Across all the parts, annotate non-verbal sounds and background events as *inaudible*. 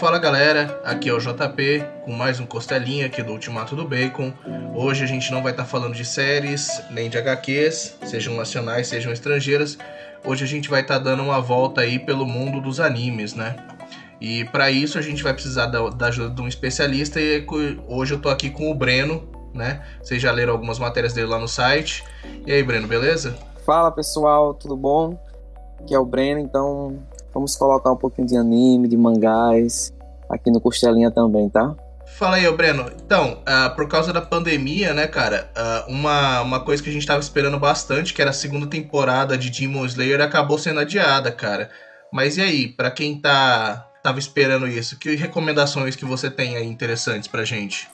Fala galera, aqui é o JP com mais um Costelinha aqui do Ultimato do Bacon. Hoje a gente não vai estar tá falando de séries nem de HQs, sejam nacionais, sejam estrangeiras. Hoje a gente vai estar tá dando uma volta aí pelo mundo dos animes, né? E para isso a gente vai precisar da, da, ajuda de um especialista e hoje eu tô aqui com o Breno, né? Vocês já leram algumas matérias dele lá no site. E aí, Breno, beleza? Fala pessoal, tudo bom? Aqui é o Breno, então vamos colocar um pouquinho de anime, de mangás aqui no Costelinha também, tá? Fala aí, Breno. Então, uh, por causa da pandemia, né, cara, uh, uma, uma coisa que a gente tava esperando bastante, que era a segunda temporada de Demon Slayer, acabou sendo adiada, cara. Mas e aí, para quem tá tava esperando isso, que recomendações que você tem aí interessantes pra gente?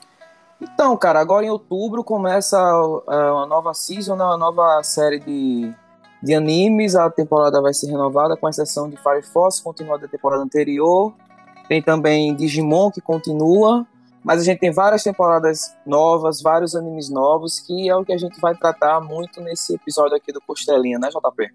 Então, cara, agora em outubro começa uh, uma nova season, né, uma nova série de, de animes. A temporada vai ser renovada, com exceção de Fire Force, continua da temporada anterior. Tem também Digimon, que continua. Mas a gente tem várias temporadas novas, vários animes novos, que é o que a gente vai tratar muito nesse episódio aqui do Costelinha, né, JP?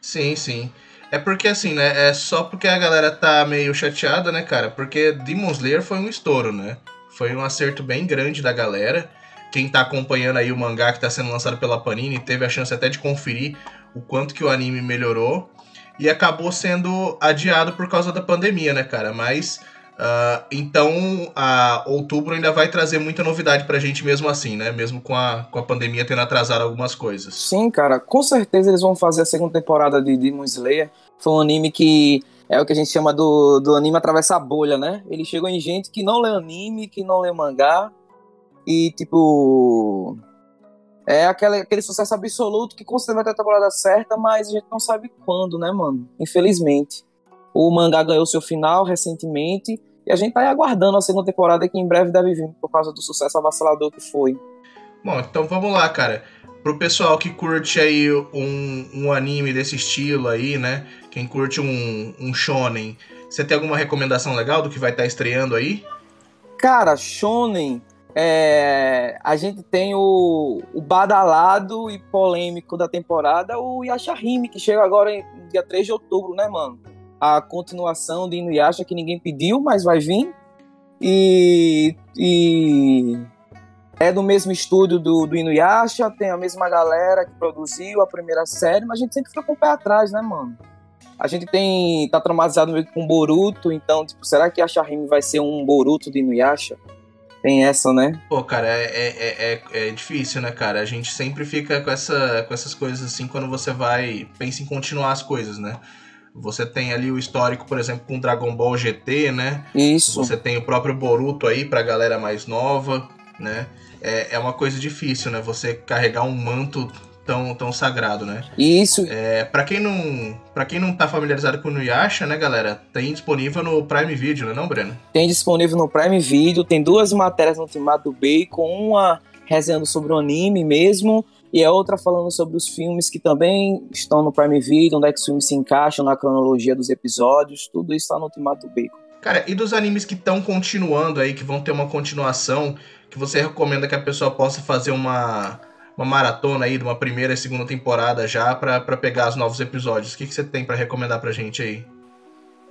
Sim, sim. É porque assim, né? É só porque a galera tá meio chateada, né, cara? Porque Demon Slayer foi um estouro, né? Foi um acerto bem grande da galera. Quem tá acompanhando aí o mangá que tá sendo lançado pela Panini teve a chance até de conferir o quanto que o anime melhorou. E acabou sendo adiado por causa da pandemia, né, cara? Mas Uh, então, a outubro ainda vai trazer muita novidade pra gente mesmo assim, né? Mesmo com a, com a pandemia tendo atrasado algumas coisas. Sim, cara. Com certeza eles vão fazer a segunda temporada de Demon Slayer. Foi um anime que é o que a gente chama do, do anime atravessa a bolha, né? Ele chegou em gente que não lê anime, que não lê mangá. E, tipo... É aquele, aquele sucesso absoluto que com certeza vai ter a temporada certa, mas a gente não sabe quando, né, mano? Infelizmente. O mangá ganhou seu final recentemente e a gente tá aí aguardando a segunda temporada que em breve deve vir por causa do sucesso avassalador que foi. Bom, então vamos lá, cara. Pro pessoal que curte aí um, um anime desse estilo aí, né? Quem curte um, um shonen, você tem alguma recomendação legal do que vai estar tá estreando aí? Cara, shonen, é, a gente tem o, o, badalado e polêmico da temporada, o Yashahime, que chega agora no dia 3 de outubro, né, mano? a continuação de Inuyasha que ninguém pediu, mas vai vir. E, e é do mesmo estúdio do, do Inuyasha, tem a mesma galera que produziu a primeira série, mas a gente sempre fica com o pé atrás, né, mano? A gente tem. tá traumatizado meio com Boruto, então, tipo, será que a Shahime vai ser um Boruto de Inuyasha? Tem essa, né? Pô, cara, é, é, é, é, difícil, né, cara? A gente sempre fica com, essa, com essas coisas assim quando você vai. pensa em continuar as coisas, né? Você tem ali o histórico, por exemplo, com Dragon Ball GT, né? Isso. Você tem o próprio Boruto aí pra galera mais nova, né? É, é uma coisa difícil, né? Você carregar um manto tão, tão sagrado, né? Isso. É, para quem não, para quem não tá familiarizado com o Nuyasha, né, galera, tem disponível no Prime Video, né, não, Breno? Tem disponível no Prime Video, tem duas matérias no Ultimato do Bacon, uma resenhando sobre o anime mesmo e a outra falando sobre os filmes que também estão no Prime Video, onde é que os filmes se encaixam na cronologia dos episódios, tudo isso está no Ultimato do Bacon. Cara, e dos animes que estão continuando aí, que vão ter uma continuação, que você recomenda que a pessoa possa fazer uma, uma maratona aí de uma primeira e segunda temporada já para pegar os novos episódios? O que, que você tem para recomendar pra gente aí?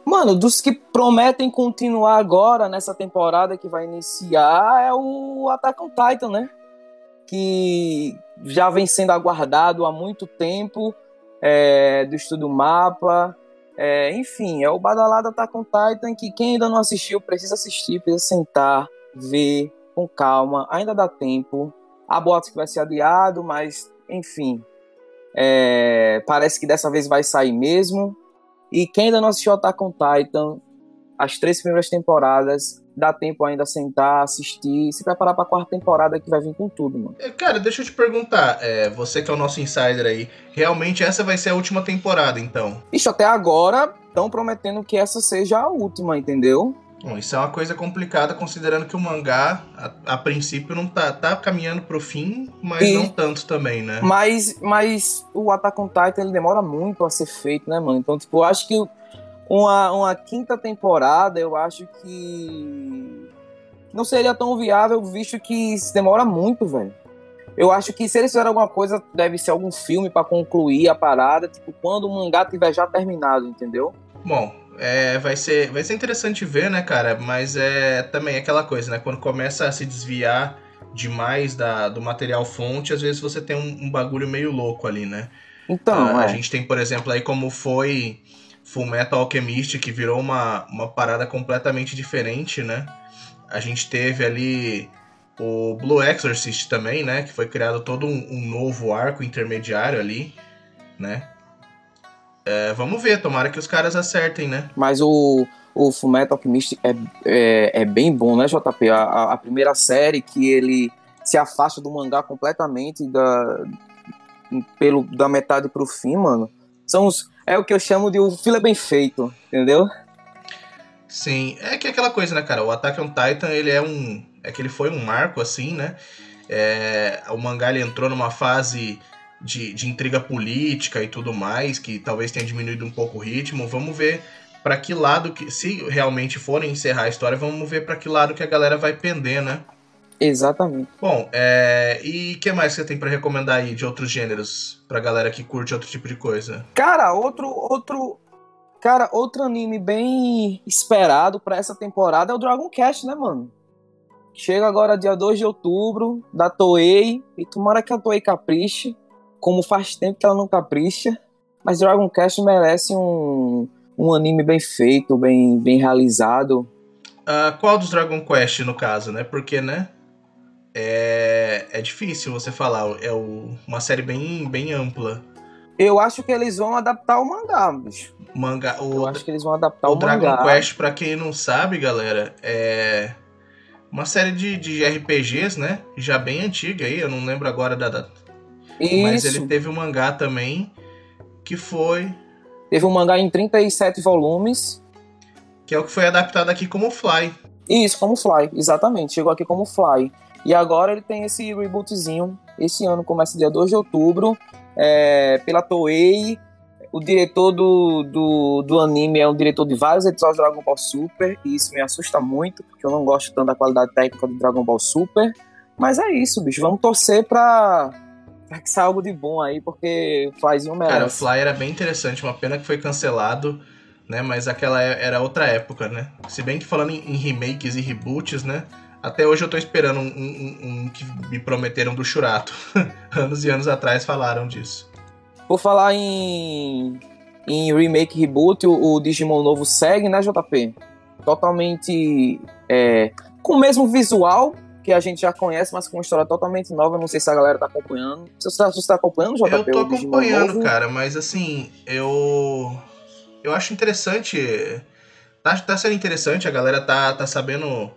Mano, dos que prometem continuar agora nessa temporada que vai iniciar é o Attack on Titan, né? Que já vem sendo aguardado há muito tempo é, do Estúdio Mapa. É, enfim, é o badalado Attack on Titan que quem ainda não assistiu precisa assistir, precisa sentar, ver com calma, ainda dá tempo. Há boatos que vai ser adiado, mas enfim, é, parece que dessa vez vai sair mesmo. E quem ainda não assistiu Attack on Titan, as três primeiras temporadas, dá tempo ainda sentar, assistir, se preparar pra quarta temporada que vai vir com tudo, mano. É, cara, deixa eu te perguntar, é, você que é o nosso insider aí, realmente essa vai ser a última temporada, então? Isso, até agora estão prometendo que essa seja a última, entendeu? Bom, isso é uma coisa complicada, considerando que o mangá, a, a princípio, não tá, tá caminhando pro fim, mas e, não tanto também, né? Mas, mas o Attack on Titan, ele demora muito a ser feito, né, mano? Então, tipo, eu acho que uma, uma quinta temporada, eu acho que não seria tão viável, visto que demora muito, velho. Eu acho que se eles fizerem alguma coisa, deve ser algum filme para concluir a parada, tipo, quando o mangá tiver já terminado, entendeu? Bom, é, vai, ser, vai ser interessante ver, né, cara? Mas é também aquela coisa, né? Quando começa a se desviar demais da, do material fonte, às vezes você tem um, um bagulho meio louco ali, né? Então, é. a gente tem, por exemplo, aí como foi Full Metal Alchemist, que virou uma, uma parada completamente diferente, né? A gente teve ali o Blue Exorcist também, né? Que foi criado todo um, um novo arco intermediário ali, né? É, vamos ver, tomara que os caras acertem, né? Mas o, o Fullmetal Alchemist é, é, é, bem bom, né, JP? A, a primeira série que ele se afasta do mangá completamente da, pelo, da metade pro fim, mano. São os, é o que eu chamo de o fila bem feito, entendeu? Sim, é que é aquela coisa, né, cara? O Attack on Titan, ele é um. É que ele foi um marco, assim, né? É, o mangá ele entrou numa fase de, de intriga política e tudo mais, que talvez tenha diminuído um pouco o ritmo. Vamos ver para que lado que, se realmente forem encerrar a história, vamos ver para que lado que a galera vai pender, né? Exatamente. Bom, é... e o que mais você tem para recomendar aí de outros gêneros pra galera que curte outro tipo de coisa? Cara, outro outro Cara, outro anime bem esperado para essa temporada é o Dragon Quest, né, mano? Chega agora dia 2 de outubro, da Toei, e tomara que a Toei capriche como faz tempo que ela não capricha, mas Dragon Quest merece um, um anime bem feito, bem, bem realizado. Uh, qual dos Dragon Quest, no caso, né? Porque, né? É, é difícil você falar. É o, uma série bem, bem ampla. Eu acho que eles vão adaptar o mangá, bicho. Manga, o, Eu acho que eles vão adaptar o, o Dragon Quest, pra quem não sabe, galera, é uma série de, de RPGs, né? Já bem antiga aí, eu não lembro agora da, da isso. Mas ele teve um mangá também que foi. Teve um mangá em 37 volumes. Que é o que foi adaptado aqui como Fly. Isso, como Fly, exatamente. Chegou aqui como Fly. E agora ele tem esse rebootzinho. Esse ano começa dia 2 de outubro. É, pela Toei. O diretor do, do, do anime é um diretor de vários episódios de Dragon Ball Super. E isso me assusta muito, porque eu não gosto tanto da qualidade técnica do Dragon Ball Super. Mas é isso, bicho. Vamos torcer pra pra que saia algo de bom aí, porque Flyzinho merece. Cara, o Fly era bem interessante, uma pena que foi cancelado, né? Mas aquela é, era outra época, né? Se bem que falando em, remakes e reboots, né? Até hoje eu tô esperando um, um, um que me prometeram do Churato. *laughs* anos e anos atrás falaram disso. Por falar em, em remake reboot, o, o Digimon novo segue, né, JP? Totalmente é, com o mesmo visual, que a gente já conhece, mas com uma história totalmente nova. Não sei se a galera tá acompanhando. Você está, você tá acompanhando, JP? Eu tô acompanhando, cara, mas assim, eu. Eu acho interessante. Tá, tá sendo interessante, a galera tá, tá sabendo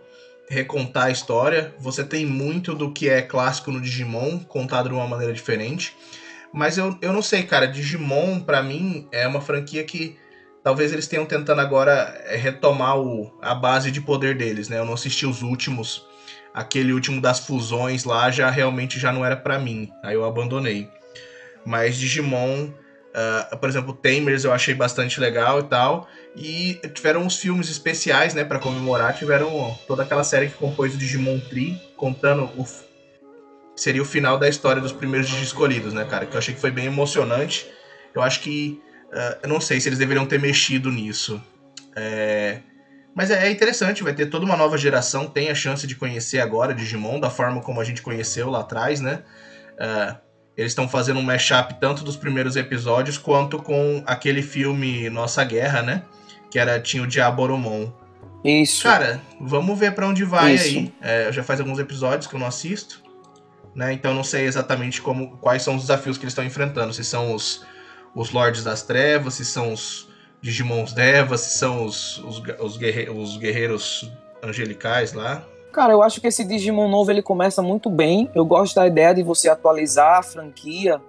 recontar a história. Você tem muito do que é clássico no Digimon, contado de uma maneira diferente. Mas eu, eu não sei, cara. Digimon, para mim, é uma franquia que talvez eles tenham tentando agora é, retomar o, a base de poder deles, né? Eu não assisti os últimos aquele último das fusões lá já realmente já não era para mim. Aí eu abandonei. Mas Digimon, uh, por exemplo, Tamers eu achei bastante legal e tal. E tiveram uns filmes especiais, né, para comemorar. Tiveram toda aquela série que compôs o Digimon Tree, contando o seria o final da história dos primeiros Digi escolhidos, né, cara? Que eu achei que foi bem emocionante. Eu acho que uh, eu não sei se eles deveriam ter mexido nisso. É, mas é, é interessante, vai ter toda uma nova geração, tem a chance de conhecer agora Digimon da forma como a gente conheceu lá atrás, né? Uh, eles estão fazendo um mashup tanto dos primeiros episódios quanto com aquele filme Nossa Guerra, né? Que era tinha o Diaboromon. Isso. Cara, vamos ver para onde vai Isso. aí. É, já faz alguns episódios que eu não assisto, né? Então não sei exatamente como quais são os desafios que eles estão enfrentando. Se são os, os Lords das Trevas, se são os Digimons Deva, se são os, os, os, guerre, os guerreiros angelicais lá. Cara, eu acho que esse Digimon novo ele começa muito bem. Eu gosto da ideia de você atualizar a franquia,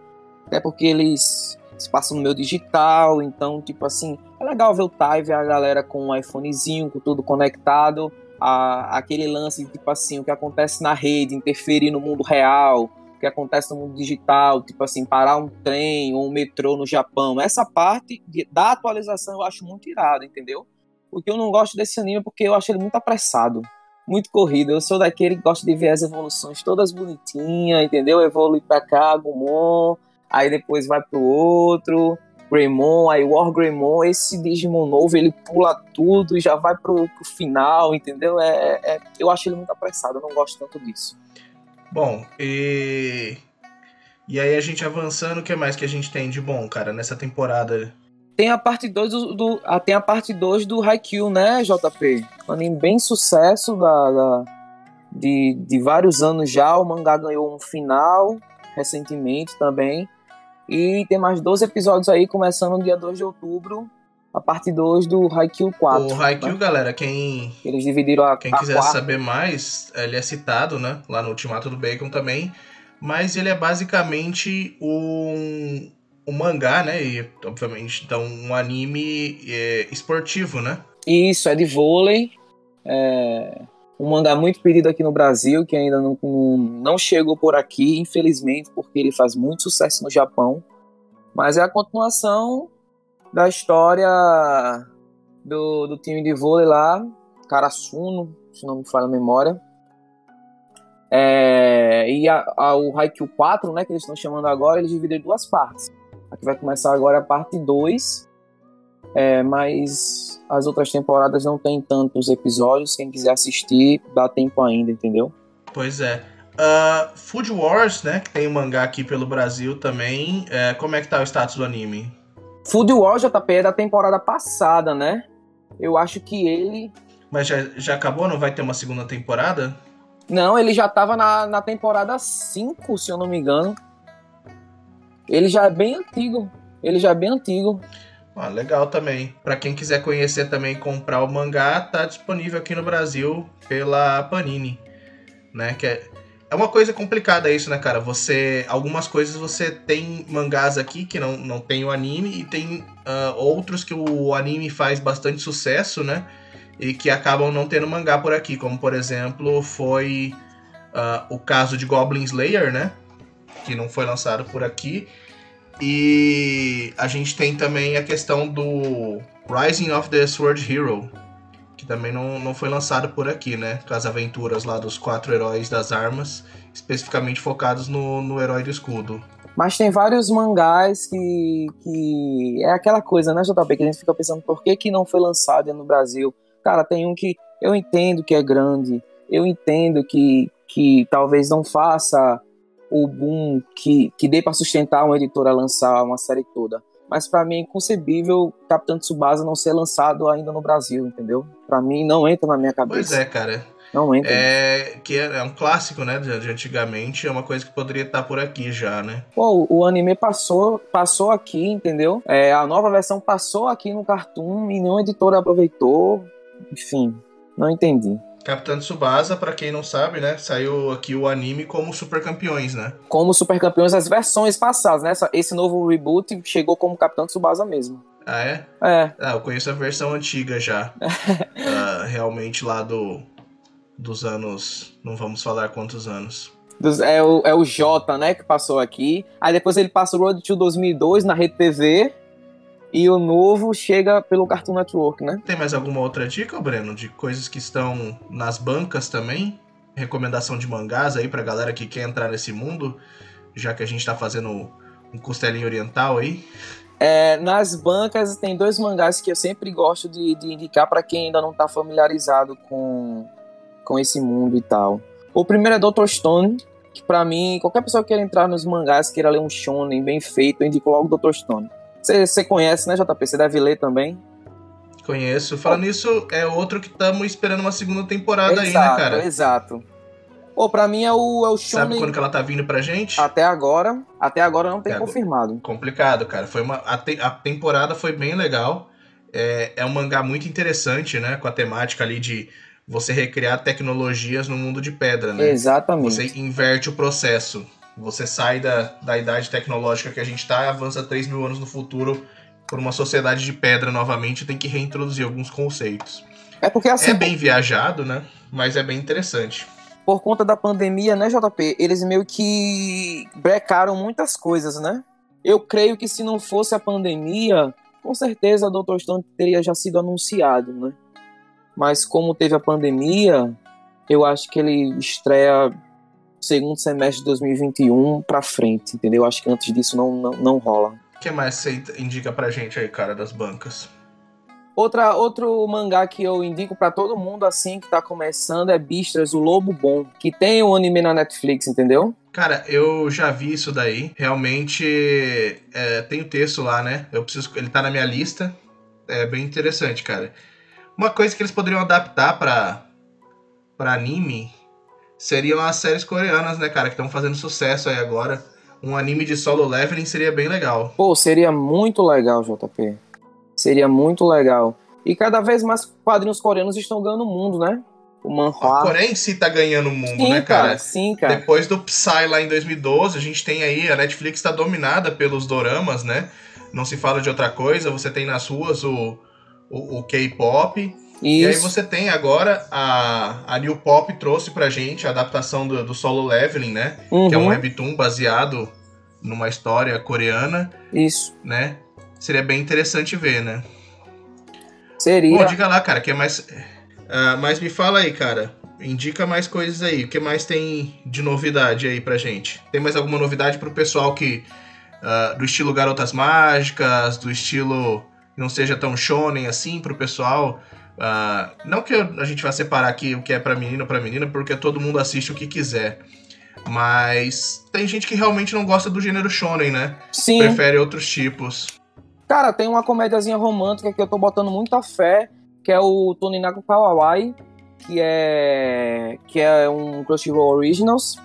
até porque eles se passam no meio digital, então, tipo assim, é legal ver o Tai, ver a galera com um iPhonezinho, com tudo conectado, a, aquele lance, tipo assim, o que acontece na rede, interferir no mundo real, que acontece no mundo digital, tipo assim, parar um trem ou um metrô no Japão. Essa parte de, da atualização eu acho muito irada, entendeu? Porque eu não gosto desse anime porque eu acho ele muito apressado, muito corrido. Eu sou daquele que gosta de ver as evoluções todas bonitinhas, entendeu? Evolui pra cá, Gumon, aí depois vai pro outro. Greymon, aí War Greymon, esse Digimon novo, ele pula tudo e já vai pro, pro final, entendeu? É, é, eu acho ele muito apressado, eu não gosto tanto disso. Bom, e. E aí a gente avançando, o que mais que a gente tem de bom, cara, nessa temporada? Tem a parte 2 do, do ah, tem a parte 2 do Haikyuu, né, JP? Um anime bem sucesso da, da, de, de vários anos já. O mangá ganhou um final recentemente também. E tem mais 12 episódios aí, começando no dia 2 de outubro, a parte 2 do Haikyuu 4. O Haikyuu, né? galera, quem. Eles dividiram a. Quem a quiser quarta. saber mais, ele é citado, né? Lá no Ultimato do Bacon também. Mas ele é basicamente um, um mangá, né? E, obviamente, então, um anime é, esportivo, né? Isso, é de vôlei. É um mangá muito pedido aqui no Brasil, que ainda não, não, não chegou por aqui, infelizmente, porque ele faz muito sucesso no Japão. Mas é a continuação da história do, do time de vôlei lá, Karasuno, se não me falha a memória. É, e a, a, o Haikyuu 4, né, que eles estão chamando agora, eles dividem em duas partes. Aqui vai começar agora a parte 2, é, mas as outras temporadas não tem tantos episódios. Quem quiser assistir, dá tempo ainda, entendeu? Pois é. Uh, Food Wars, né, que tem um mangá aqui pelo Brasil também. É, como é que tá o status do anime? Food Wars, JP, é da temporada passada, né? Eu acho que ele... Mas já, já acabou? Não vai ter uma segunda temporada? Não, ele já tava na, na temporada 5, se eu não me engano. Ele já é bem antigo. Ele já é bem antigo. Ah, legal também. Para quem quiser conhecer também comprar o mangá, tá disponível aqui no Brasil pela Panini, né? Que é, é uma coisa complicada isso, né, cara? Você algumas coisas você tem mangás aqui que não, não tem o anime e tem uh, outros que o anime faz bastante sucesso, né? E que acabam não tendo mangá por aqui, como por exemplo foi uh, o caso de Goblin Slayer, né? Que não foi lançado por aqui. E a gente tem também a questão do Rising of the Sword Hero, que também não, não foi lançado por aqui, né? Com as aventuras lá dos quatro heróis das armas, especificamente focados no, no herói do escudo. Mas tem vários mangás que, que. É aquela coisa, né, JP? Que a gente fica pensando por que, que não foi lançado no Brasil. Cara, tem um que eu entendo que é grande, eu entendo que, que talvez não faça o boom que, que dê para sustentar uma editora lançar uma série toda. Mas para mim é inconcebível Capitão Tsubasa não ser lançado ainda no Brasil, entendeu? Para mim não entra na minha cabeça. Pois é, cara. Não entra. É, que é, um clássico, né, de, antigamente, é uma coisa que poderia estar por aqui já, né? Pô, o anime passou, passou aqui, entendeu? É, a nova versão passou aqui no Cartoon e nenhuma editora aproveitou. Enfim, não entendi. Capitão Tsubasa, para quem não sabe, né, saiu aqui o anime como Super Campeões, né? Como Super Campeões as versões passadas, né? Esse novo reboot chegou como Capitão Tsubasa mesmo. Ah, é? É. Ah, eu conheço a versão antiga já. uh, *laughs* realmente lá do dos anos, não vamos falar quantos anos. É o, é o J, né, que passou aqui. Aí depois ele passa o Road to 2002 na Rede TV. E o novo chega pelo Cartoon Network, né? Tem mais alguma outra dica, Breno, de coisas que estão nas bancas também? Recomendação de mangás aí pra galera que quer entrar nesse mundo, já que a gente tá fazendo um costelinho oriental aí? É, nas bancas tem dois mangás que eu sempre gosto de, de indicar para quem ainda não tá familiarizado com, com esse mundo e tal. O primeiro é Dr. Stone, que para mim, qualquer pessoa que queira entrar nos mangás, queira ler um shonen bem feito, eu indico logo Dr. Stone. Você conhece, né, JP? Você deve ler também. Conheço. Falando nisso, é outro que estamos esperando uma segunda temporada exato, aí, né, cara? Exato. Pô, pra mim é o, é o show. Sabe quando que ela tá vindo pra gente? Até agora. Até agora não tem é, confirmado. Complicado, cara. Foi uma, a, te, a temporada foi bem legal. É, é um mangá muito interessante, né? Com a temática ali de você recriar tecnologias no mundo de pedra, né? Exatamente. Você inverte o processo. Você sai da, da idade tecnológica que a gente está e avança 3 mil anos no futuro por uma sociedade de pedra novamente tem que reintroduzir alguns conceitos. É porque assim. É bem viajado, né? Mas é bem interessante. Por conta da pandemia, né, JP? Eles meio que brecaram muitas coisas, né? Eu creio que se não fosse a pandemia, com certeza o Dr. Stone teria já sido anunciado, né? Mas como teve a pandemia, eu acho que ele estreia segundo semestre de 2021 para frente, entendeu? Acho que antes disso não, não, não rola. que mais você indica pra gente aí, cara, das bancas? Outra, outro mangá que eu indico para todo mundo assim que tá começando é Bistras, o Lobo Bom, que tem o um anime na Netflix, entendeu? Cara, eu já vi isso daí. Realmente é, tem o texto lá, né? Eu preciso, ele tá na minha lista. É bem interessante, cara. Uma coisa que eles poderiam adaptar para para anime seriam as séries coreanas, né, cara, que estão fazendo sucesso aí agora. Um anime de solo leveling seria bem legal. Pô, seria muito legal, JP. Seria muito legal. E cada vez mais quadrinhos coreanos estão ganhando o mundo, né? O manhwa. A Coreia em si tá ganhando o mundo, sim, né, cara? cara? Sim, cara. Depois do Psy lá em 2012, a gente tem aí, a Netflix está dominada pelos doramas, né? Não se fala de outra coisa, você tem nas ruas o, o, o K-pop. E aí você tem agora a, a New Pop trouxe pra gente a adaptação do, do Solo Leveling, né? Uhum. Que é um webtoon baseado numa história coreana. Isso. Né? Seria bem interessante ver, né? Seria. Bom, diga lá, cara, que é mais. Uh, mas me fala aí, cara. Indica mais coisas aí. O que mais tem de novidade aí pra gente? Tem mais alguma novidade pro pessoal que. Uh, do estilo Garotas Mágicas, do estilo não seja tão shonen assim pro pessoal. Uh, não que a gente vá separar aqui o que é para menino para menina, porque todo mundo assiste o que quiser. Mas tem gente que realmente não gosta do gênero shonen, né? Sim. Prefere outros tipos. Cara, tem uma comédiazinha romântica que eu tô botando muita fé, que é o Toninaku Kawawai, que é que é um Crunchyroll Originals.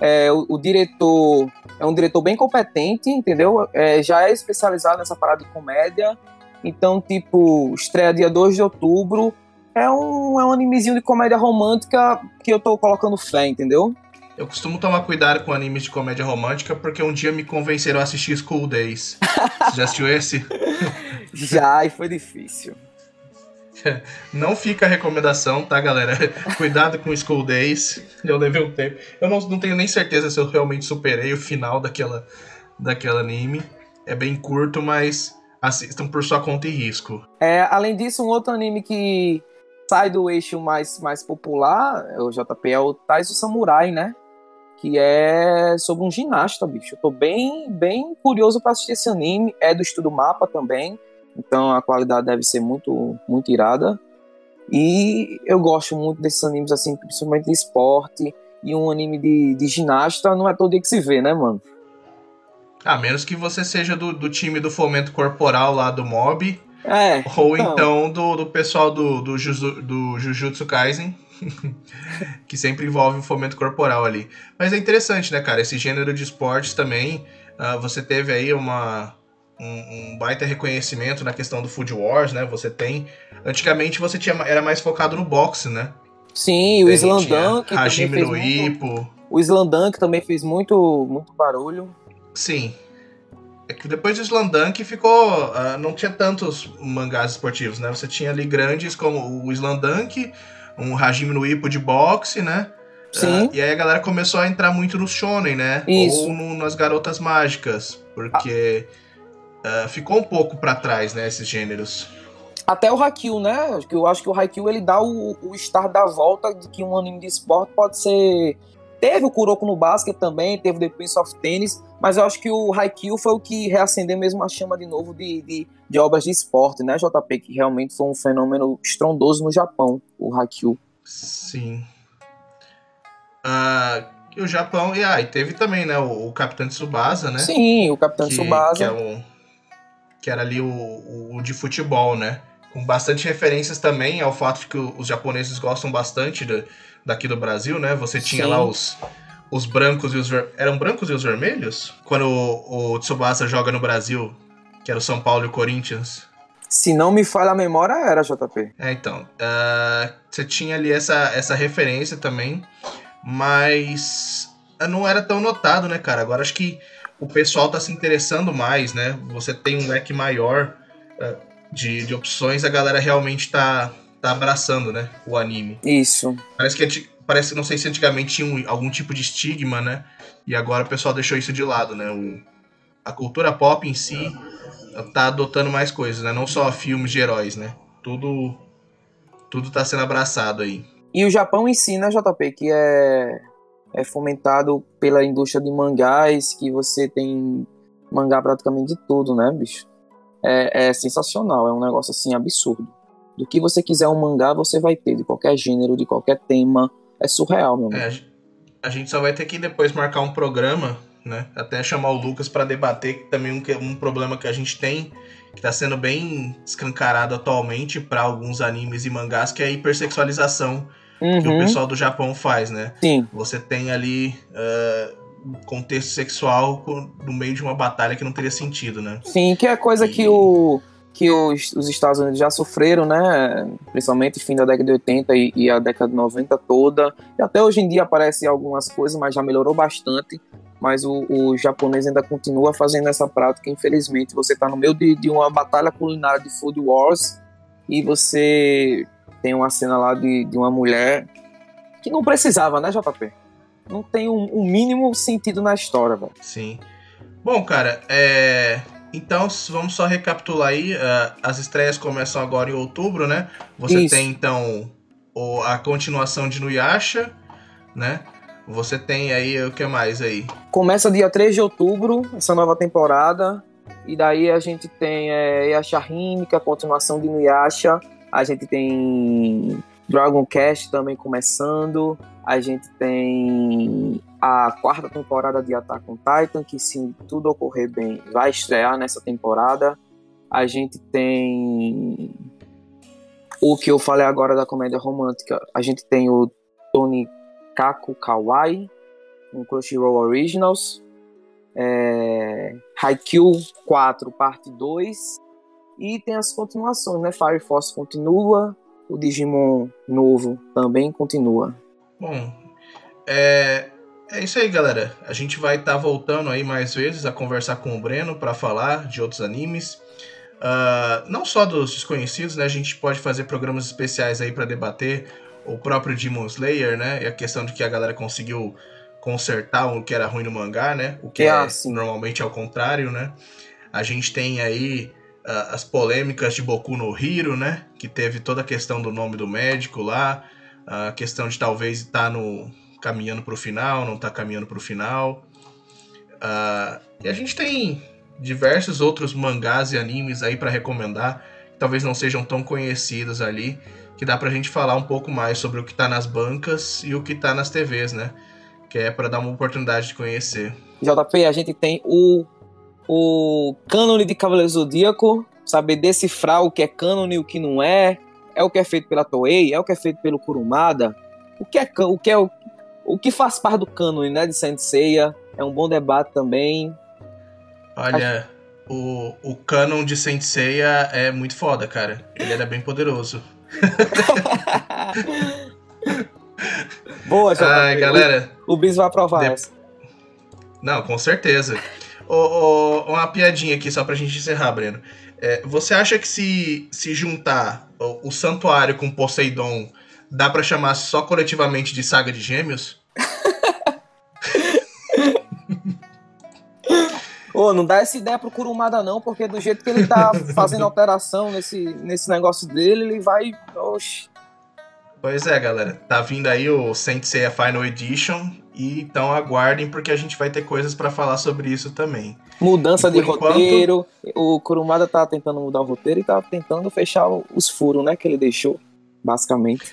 É, o, o, diretor é um diretor bem competente, entendeu? É, já é especializado nessa parada de comédia. Então, tipo, estreia dia 2 de outubro. É um, é um animezinho de comédia romântica que eu tô colocando fé, entendeu? Eu costumo tomar cuidado com animes de comédia romântica porque um dia me convenceram a assistir School Days. *laughs* Você já assistiu esse? já, e foi difícil. *laughs* Não fica a recomendação, tá, galera? *laughs* Cuidado com School Days. Eu levei um tempo. Eu não, não tenho nem certeza se eu realmente superei o final daquela, daquela anime. É bem curto, mas assistam por sua conta e risco. É, além disso, um outro anime que sai do eixo mais, mais popular, o JP, é o Taiso Samurai, né? Que é sobre um ginasta, bicho. Eu tô bem, bem curioso para assistir esse anime. É do estudo mapa também. Então a qualidade deve ser muito, muito irada. E eu gosto muito desses animes, assim, principalmente de esporte. E um anime de, de ginasta não é todo dia que se vê, né, mano? A menos que você seja do, do time do fomento corporal lá do mob. É. Ou então, então do, do pessoal do, do, Juju, do Jujutsu Kaisen. *laughs* que sempre envolve o fomento corporal ali. Mas é interessante, né, cara? Esse gênero de esportes também. Uh, você teve aí uma, um, um, baita reconhecimento na questão do Food Wars, né? Você tem. Antigamente você tinha, era mais focado no boxe, né? Sim, o Islandunk. Hajime no Ippo. O Islandunk também fez muito, muito barulho. Sim. É que depois do Slandunk ficou. Uh, não tinha tantos mangás esportivos, né? Você tinha ali grandes como o Slandunk, um Hajime no Ippo de boxe, né? Sim. Uh, e aí a galera começou a entrar muito no shonen, né? Isso. Ou no, nas garotas mágicas, porque uh, ficou um pouco para trás, né? Esses gêneros. Até o Haikyuu, né? Eu acho que o Haikyuu ele dá o, o estar da volta de que um anime de esporte pode ser Teve o Kuroko no basquete também, teve o The Prince of Tennis, mas eu acho que o Haikyuu foi o que reacendeu mesmo a chama de novo de, de, de, obras de esporte, né, JP? Que realmente foi um fenômeno estrondoso no Japão, o Haikyuu. Sim. Uh, e o Japão, e, ah, e teve também, né, o, o Capitão Tsubasa, né? Sim, o Capitão que, Tsubasa. Que, é o, que era ali o, o de futebol, né? Com bastante referências também ao fato de que os japoneses gostam bastante de, daqui do Brasil, né? Você tinha Sim. lá os, os brancos e os ver... eram brancos e os vermelhos quando o, o Tsubasa joga no Brasil, que era o São Paulo e o Corinthians. Se não me falha a memória, era JP. É, então. Uh, você tinha ali essa, essa referência também, mas não era tão notado, né, cara? Agora acho que o pessoal tá se interessando mais, né? Você tem um leque maior uh, de, de opções, a galera realmente tá, tá abraçando, né? O anime. Isso. Parece que parece, não sei se antigamente tinha um, algum tipo de estigma, né? E agora o pessoal deixou isso de lado, né? O, a cultura pop em si tá adotando mais coisas, né? Não só filmes de heróis, né? Tudo tudo tá sendo abraçado aí. E o Japão em si, né, JP, que é é fomentado pela indústria de mangás, que você tem mangá praticamente de tudo, né, bicho? É, é sensacional, é um negócio assim absurdo. Do que você quiser um mangá, você vai ter, de qualquer gênero, de qualquer tema. É surreal, meu é, a gente só vai ter que depois marcar um programa, né? Até chamar o Lucas para debater também um, um problema que a gente tem, que está sendo bem escancarado atualmente para alguns animes e mangás, que é a hipersexualização uhum. que o uhum. pessoal do Japão faz, né? Sim. Você tem ali. Uh, contexto sexual no meio de uma batalha que não teria sentido, né? Sim, que é coisa e... que o que os, os, Estados Unidos já sofreram, né? Principalmente fim da década de 80 e, e, a década de 90 toda. E até hoje em dia aparecem algumas coisas, mas já melhorou bastante. Mas o, o japonês ainda continua fazendo essa prática. Infelizmente, você está no meio de, de, uma batalha culinária de Food Wars e você tem uma cena lá de, de uma mulher que não precisava, né, JP? Não tem um, um mínimo sentido na história, velho. Sim. Bom, cara, é então, vamos só recapitular aí. Uh, as estreias começam agora em outubro, né? Você Isso. tem, então, o, a continuação de Nuyasha, né? Você tem aí o que mais aí? Começa dia 3 de outubro, essa nova temporada. E daí a gente tem é, Yasha Rímica, a continuação de Nuyasha. A gente tem Dragon Quest também começando. A gente tem a quarta temporada de Attack on Titan, que se tudo ocorrer bem, vai estrear nessa temporada. A gente tem o que eu falei agora da comédia romântica. A gente tem o Tony Kaku Kawaii, um Crunchyroll Originals. É, Haikyuu 4, parte 2. E tem as continuações, né? Fire Force continua, o Digimon novo também continua. Bom, é, é isso aí, galera. A gente vai estar tá voltando aí mais vezes a conversar com o Breno para falar de outros animes. Uh, não só dos desconhecidos, né? A gente pode fazer programas especiais aí para debater o próprio Demon Slayer, né? E a questão de que a galera conseguiu consertar o que era ruim no mangá, né? O que é, é normalmente ao contrário, né? A gente tem aí uh, as polêmicas de Boku no Hiro, né? Que teve toda a questão do nome do médico lá a questão de talvez estar tá no caminhando para o final, não estar tá caminhando para o final. Uh, e a gente tem diversos outros mangás e animes aí para recomendar, que talvez não sejam tão conhecidos ali, que dá pra gente falar um pouco mais sobre o que tá nas bancas e o que tá nas TVs, né? Que é para dar uma oportunidade de conhecer. JP, a gente tem o o cânone de Cavaleiro Zodíaco, saber decifrar o que é cânone e o que não é, é o que é feito pela Toei? É o que é feito pelo Kurumada? O que é o que é o, o que faz parte do cânone, né, de Senseiya? É um bom debate também. Olha, Acho... o, o canon de Senseiya é muito foda, cara. Ele era bem poderoso. *laughs* Boa. Ai, galera. O, o Bis vai aprovar de... essa. Não, com certeza. Oh, oh, uma piadinha aqui só pra gente encerrar, Breno. É, você acha que se, se juntar o, o santuário com Poseidon dá para chamar só coletivamente de saga de gêmeos? *laughs* Ô, oh, não dá essa ideia pro Kurumada não, porque do jeito que ele tá *laughs* fazendo alteração nesse, nesse negócio dele, ele vai... Oxi. Pois é, galera. Tá vindo aí o Saint Seiya Final Edition, e então aguardem porque a gente vai ter coisas para falar sobre isso também. Mudança de enquanto... roteiro. O Kurumada tá tentando mudar o roteiro e tá tentando fechar os furos, né, que ele deixou, basicamente.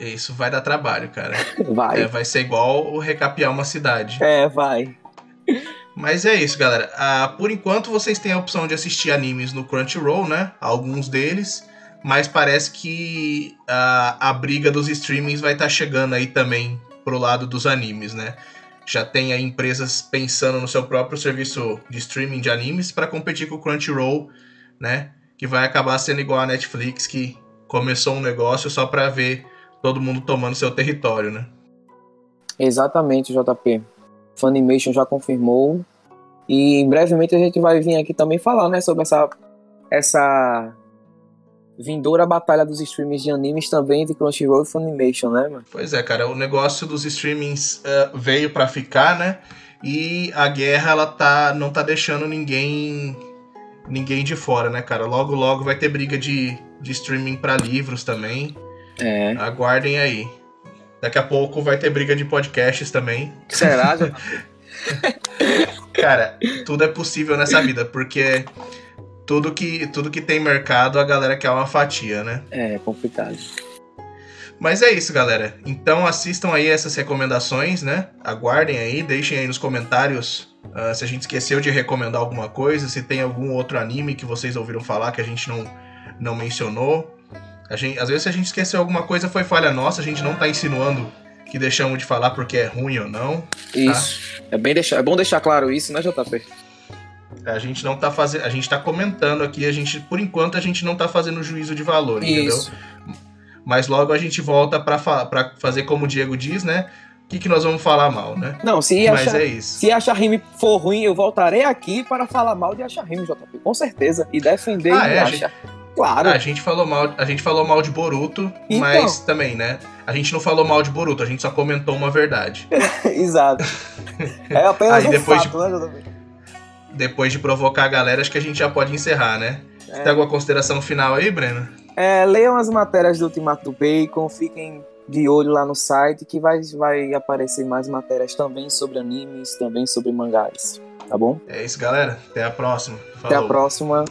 Isso vai dar trabalho, cara. *laughs* Vai. É, vai ser igual o recapear uma cidade. É, vai. Mas é isso, galera. Ah, por enquanto vocês têm a opção de assistir animes no Crunchyroll, né? Alguns deles. Mas parece que a, a briga dos streamings vai estar tá chegando aí também pro lado dos animes, né? já tem aí empresas pensando no seu próprio serviço de streaming de animes para competir com o Crunchyroll, né? Que vai acabar sendo igual a Netflix, que começou um negócio só para ver todo mundo tomando seu território, né? Exatamente, JP. Funimation já confirmou. E brevemente a gente vai vir aqui também falar, né, sobre essa essa vindoura batalha dos streamings de animes também de Crunchyroll e Funimation, né, mano? Pois é, cara, o negócio dos streamings uh, veio para ficar, né? E a guerra ela tá não tá deixando ninguém ninguém de fora, né, cara? Logo logo vai ter briga de, de streaming para livros também. É. Aguardem aí. Daqui a pouco vai ter briga de podcasts também. Será? *laughs* Cara, tudo é possível nessa vida, porque tudo que, tudo que tem mercado, a galera quer uma fatia, né? É complicado. Mas é isso, galera. Então assistam aí essas recomendações, né? Aguardem aí, deixem aí nos comentários uh, se a gente esqueceu de recomendar alguma coisa, se tem algum outro anime que vocês ouviram falar que a gente não, não mencionou. A gente, às vezes se a gente esqueceu alguma coisa foi falha nossa, a gente não tá insinuando que deixamos de falar porque é ruim ou não. Tá? Isso. É, bem deixar, é bom deixar claro isso, né, JP? A gente não tá fazendo. A gente tá comentando aqui, a gente, por enquanto, a gente não tá fazendo juízo de valor, isso. entendeu? mas logo a gente volta para fa fazer como o Diego diz, né? O que, que nós vamos falar mal, né? Não, se mas achar, é isso. se Ashahime for ruim, eu voltarei aqui para falar mal de Ashahime, JP, com certeza, e defender ah, é, a gente, Claro. A gente falou mal, a gente falou mal de Boruto, então. mas também, né? A gente não falou mal de Boruto, a gente só comentou uma verdade. *laughs* Exato. É apenas Aí, um depois fato, de... né, JP? Depois de provocar a galera, acho que a gente já pode encerrar, né? É. Tem alguma consideração final aí, Breno? É, leiam as matérias do Ultimato do Bacon, fiquem de olho lá no site que vai, vai aparecer mais matérias também sobre animes, também sobre mangás, tá bom? É isso, galera. Até a próxima. Até a Falou. próxima.